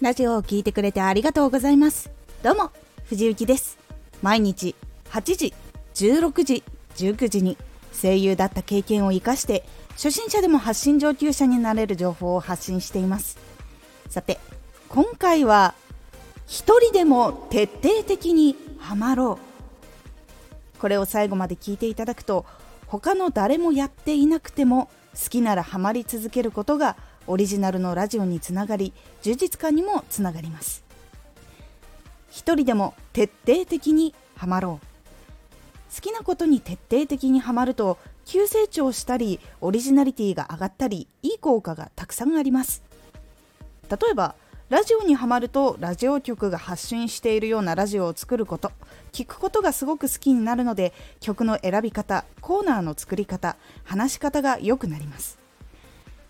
ラジオを聞いてくれてありがとうございます。どうも藤幸です。毎日8時16時19時に声優だった経験を生かして初心者でも発信上級者になれる情報を発信しています。さて今回は一人でも徹底的にハマろう。これを最後まで聞いていただくと他の誰もやっていなくても好きならハマり続けることがオリジナルのラジオにつながり充実感にもつながります。一人でも徹底的にハマろう。好きなことに徹底的にハマると急成長したりオリジナリティが上がったりいい効果がたくさんあります。例えばラジオにはまるとラジオ局が発信しているようなラジオを作ること。聞くことがすごく好きになるので曲の選び方コーナーの作り方話し方が良くなります。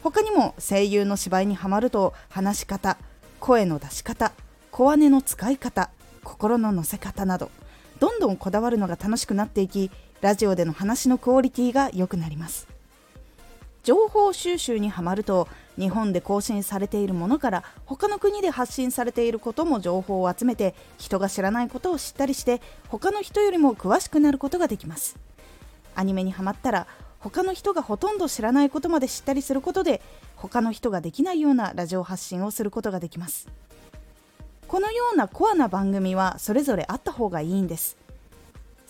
他にも声優の芝居にはまると話し方声の出し方小姉の使い方心の乗せ方などどんどんこだわるのが楽しくなっていきラジオでの話のクオリティが良くなります。情報収集にはまると日本で更新されているものから他の国で発信されていることも情報を集めて人が知らないことを知ったりして他の人よりも詳しくなることができます。アニメにはまったら他の人がほとんど知らないことまで知ったりすることで他の人ができないようなラジオ発信をすることができます。このようなコアな番組はそれぞれあった方がいいんです。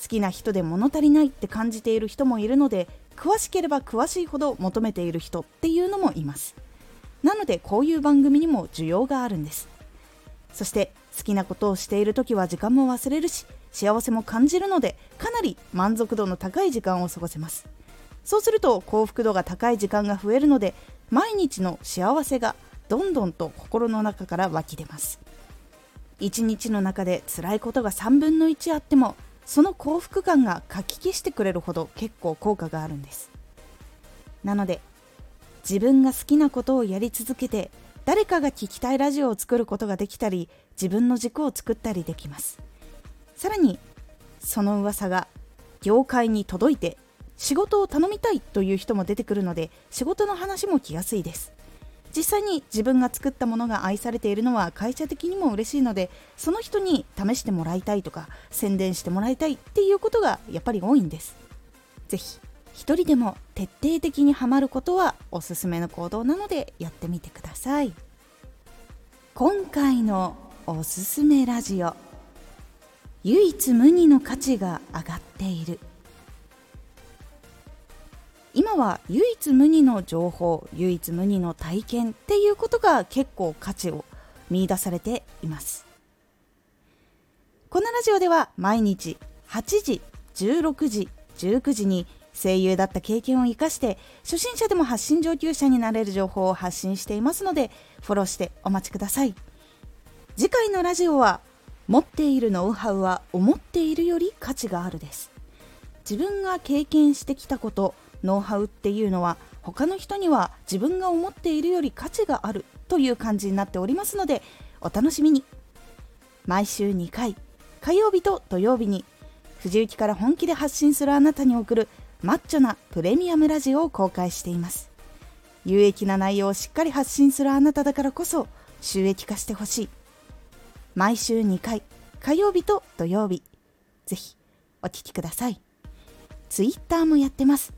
好きな人で物足りないって感じている人もいるので詳しければ詳しいほど求めている人っていうのもいます。なのでこういう番組にも需要があるんです。そして好きなことをしている時は時間も忘れるし幸せも感じるのでかなり満足度の高い時間を過ごせます。そうすると幸福度が高い時間が増えるので毎日の幸せがどんどんと心の中から湧き出ます。一日の中で辛いことが3分の1あってもその幸福感がかき消してくれるほど結構効果があるんです。なので自分が好きなことをやり続けて誰かが聞きたいラジオを作ることができたり自分の軸を作ったりできます。さらにその噂が業界に届いて仕事を頼みたいという人も出てくるので仕事の話も来やすいです。実際に自分が作ったものが愛されているのは会社的にも嬉しいのでその人に試してもらいたいとか宣伝してもらいたいっていうことがやっぱり多いんです。是非一人でも徹底的にハマることはおすすめの行動なのでやってみてください。今回のおすすめラジオ唯一無二の価値が上がっている。今は唯一無二の情報唯一無二の体験っていうことが結構価値を見出されています。このラジオでは毎日8時16時19時に声優だった経験を生かして初心者でも発信上級者になれる情報を発信していますのでフォローしてお待ちください。次回のラジオは持っているノウハウは思っているより価値があるです。自分が経験してきたことノウハウっていうのは他の人には自分が思っているより価値があるという感じになっておりますのでお楽しみに。毎週2回火曜日と土曜日に藤雪から本気で発信するあなたに送るマッチョなプレミアムラジオを公開しています。有益な内容をしっかり発信するあなただからこそ収益化してほしい。毎週2回火曜日と土曜日ぜひお聴きください。ツイッターもやってます。